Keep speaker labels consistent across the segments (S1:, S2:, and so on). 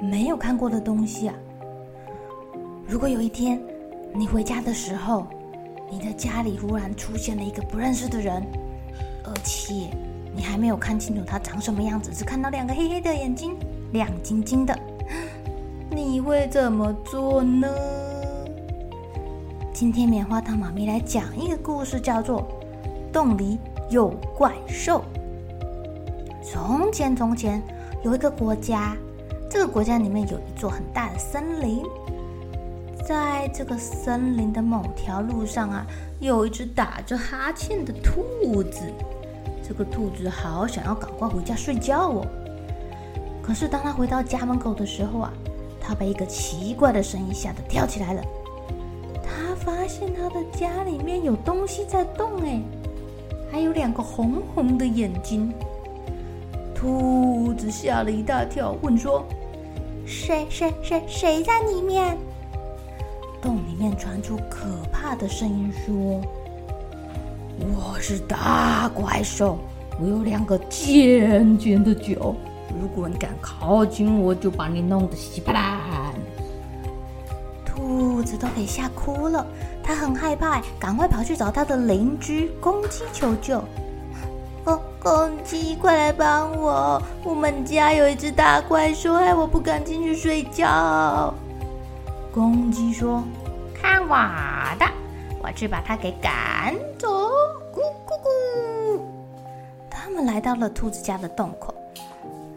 S1: 没有看过的东西啊！如果有一天你回家的时候，你的家里忽然出现了一个不认识的人，而且你还没有看清楚他长什么样子，只看到两个黑黑的眼睛，亮晶晶的，你会怎么做呢？今天棉花糖妈咪来讲一个故事，叫做《洞里有怪兽》。从前，从前有一个国家。这个国家里面有一座很大的森林，在这个森林的某条路上啊，有一只打着哈欠的兔子。这个兔子好想要赶快回家睡觉哦。可是当他回到家门口的时候啊，他被一个奇怪的声音吓得跳起来了。他发现他的家里面有东西在动，哎，还有两个红红的眼睛。兔子吓了一大跳，问说。谁谁谁谁在里面？洞里面传出可怕的声音，说：“我是大怪兽，我有两个尖尖的角，如果你敢靠近我，就把你弄得稀巴烂。”兔子都给吓哭了，他很害怕，赶快跑去找他的邻居公鸡求救。公公鸡，快来帮我！我们家有一只大怪兽，害我不敢进去睡觉。公鸡说：“看我的，我去把它给赶走。”咕咕咕！他们来到了兔子家的洞口，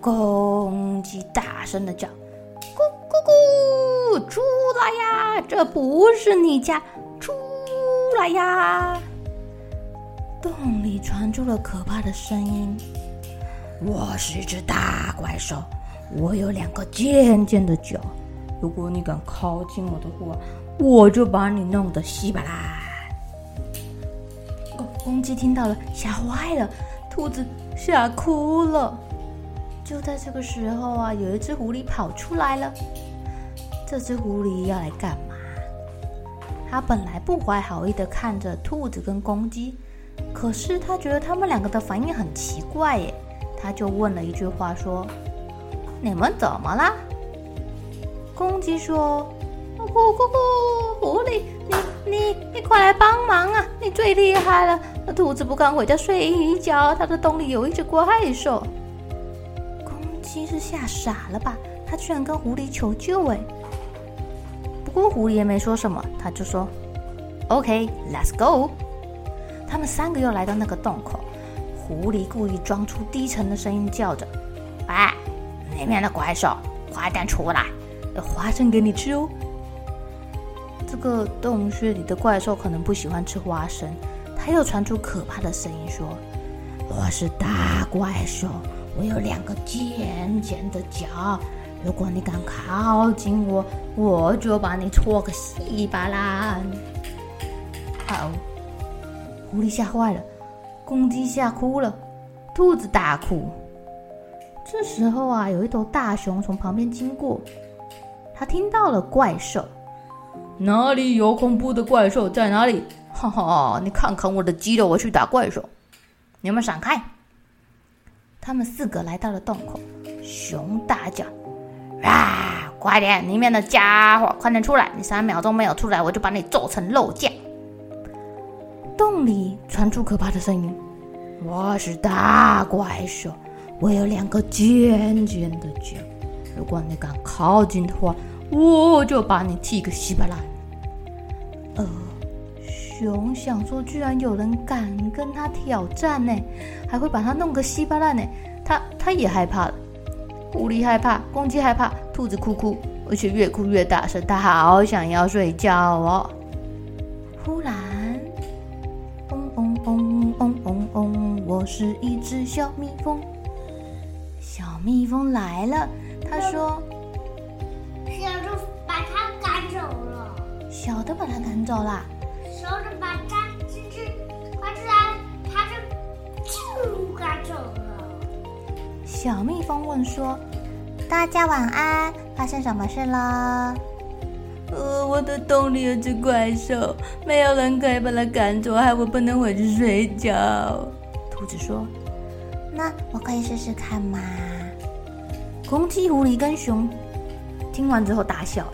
S1: 公鸡大声的叫：“咕咕咕！出来呀！这不是你家，出来呀！”洞里传出了可怕的声音。我是一只大怪兽，我有两个尖尖的角。如果你敢靠近我的话，我就把你弄得稀巴烂。公公鸡听到了，吓坏了，兔子吓哭了。就在这个时候啊，有一只狐狸跑出来了。这只狐狸要来干嘛？它本来不怀好意的看着兔子跟公鸡。可是他觉得他们两个的反应很奇怪耶，他就问了一句话说：“你们怎么了？”公鸡说：“咕咕咕，狐狸，你你你快来帮忙啊！你最厉害了。那兔子不敢回家睡一觉，它的洞里有一只怪兽。”公鸡是吓傻了吧？他居然跟狐狸求救哎！不过狐狸也没说什么，他就说：“OK，let's go。”他们三个又来到那个洞口，狐狸故意装出低沉的声音，叫着：“喂，那边的怪兽，快点出来，有花生给你吃哦。”这个洞穴里的怪兽可能不喜欢吃花生，他又传出可怕的声音说：“我是大怪兽，我有两个尖尖的角，如果你敢靠近我，我就把你戳个稀巴烂。”好。狐狸吓坏了，公鸡吓哭了，兔子大哭。这时候啊，有一头大熊从旁边经过，他听到了怪兽。哪里有恐怖的怪兽？在哪里？哈哈，你看看我的肌肉，我去打怪兽。你们闪开！他们四个来到了洞口，熊大叫：“啊，快点！里面的家伙，快点出来！你三秒钟没有出来，我就把你揍成肉酱。”里传出可怕的声音：“我是大怪兽，我有两个尖尖的角，如果你敢靠近的话，我就把你踢个稀巴烂。呃，熊想说，居然有人敢跟他挑战呢，还会把他弄个稀巴烂呢，他他也害怕了。狐狸害怕，公鸡害怕，兔子哭哭，而且越哭越大声，他好想要睡觉哦。忽然，我是一只小蜜蜂。小蜜蜂来了，他说：“
S2: 小的把它赶走了。”
S1: 小的把它赶走了。
S2: 小的把它吱吱，快出来，它就就赶走了。
S1: 小蜜蜂问说：“大家晚安，发生什么事了？”呃，我的洞里有只怪兽，没有人可以把它赶走，害我不能回去睡觉。兔子说：“那我可以试试看吗？”公鸡、狐狸跟熊听完之后大笑，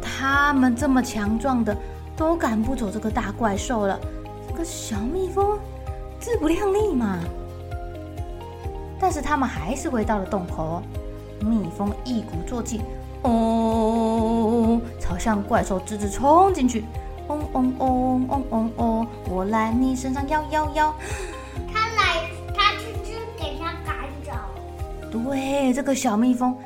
S1: 他们这么强壮的都赶不走这个大怪兽了，这个小蜜蜂自不量力嘛。但是他们还是回到了洞口，蜜蜂一鼓作气。哦，朝向怪兽直直冲进去！嗡嗡嗡嗡嗡嗡，我来你身上
S2: 摇摇摇。
S1: 对，这个小蜜蜂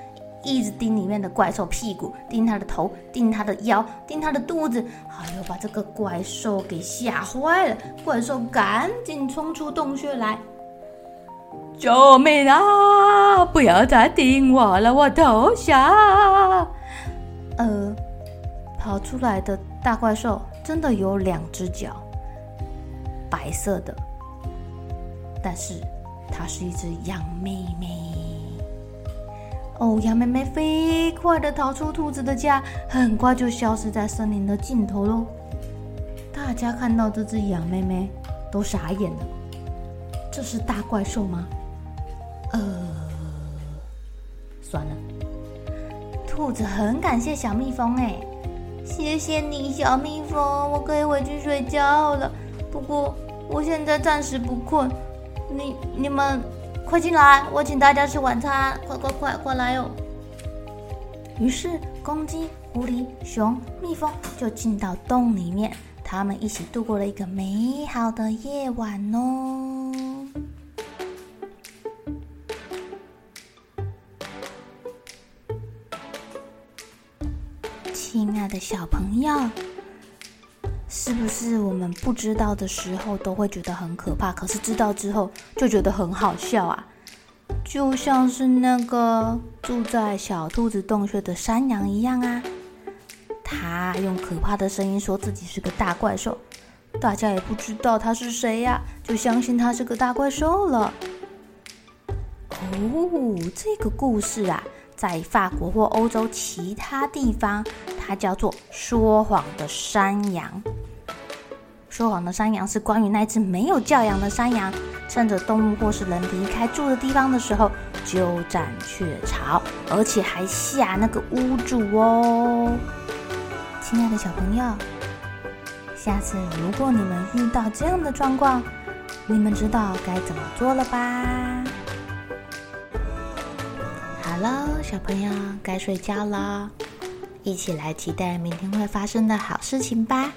S1: 一直盯里面的怪兽屁股，盯它的头，盯它的腰，盯它的肚子，哎呦，把这个怪兽给吓坏了。怪兽赶紧冲出洞穴来。救命啊！不要再盯我了，我投降。呃，跑出来的大怪兽真的有两只脚，白色的，但是它是一只羊妹妹。哦，羊妹妹飞快地逃出兔子的家，很快就消失在森林的尽头喽。大家看到这只羊妹妹都傻眼了，这是大怪兽吗？呃，算了。兔子很感谢小蜜蜂哎，谢谢你，小蜜蜂，我可以回去睡觉了。不过我现在暂时不困，你你们快进来，我请大家吃晚餐，快快快快来哦。于是公鸡、狐狸、熊、蜜蜂就进到洞里面，他们一起度过了一个美好的夜晚哦。亲爱的小朋友，是不是我们不知道的时候都会觉得很可怕，可是知道之后就觉得很好笑啊？就像是那个住在小兔子洞穴的山羊一样啊，他用可怕的声音说自己是个大怪兽，大家也不知道他是谁呀，就相信他是个大怪兽了。哦，这个故事啊，在法国或欧洲其他地方。它叫做说谎的山羊。说谎的山羊是关于那只没有教养的山羊，趁着动物或是人离开住的地方的时候，鸠占鹊巢，而且还吓那个屋主哦。亲爱的小朋友，下次如果你们遇到这样的状况，你们知道该怎么做了吧？好了，小朋友该睡觉了。一起来期待明天会发生的好事情吧！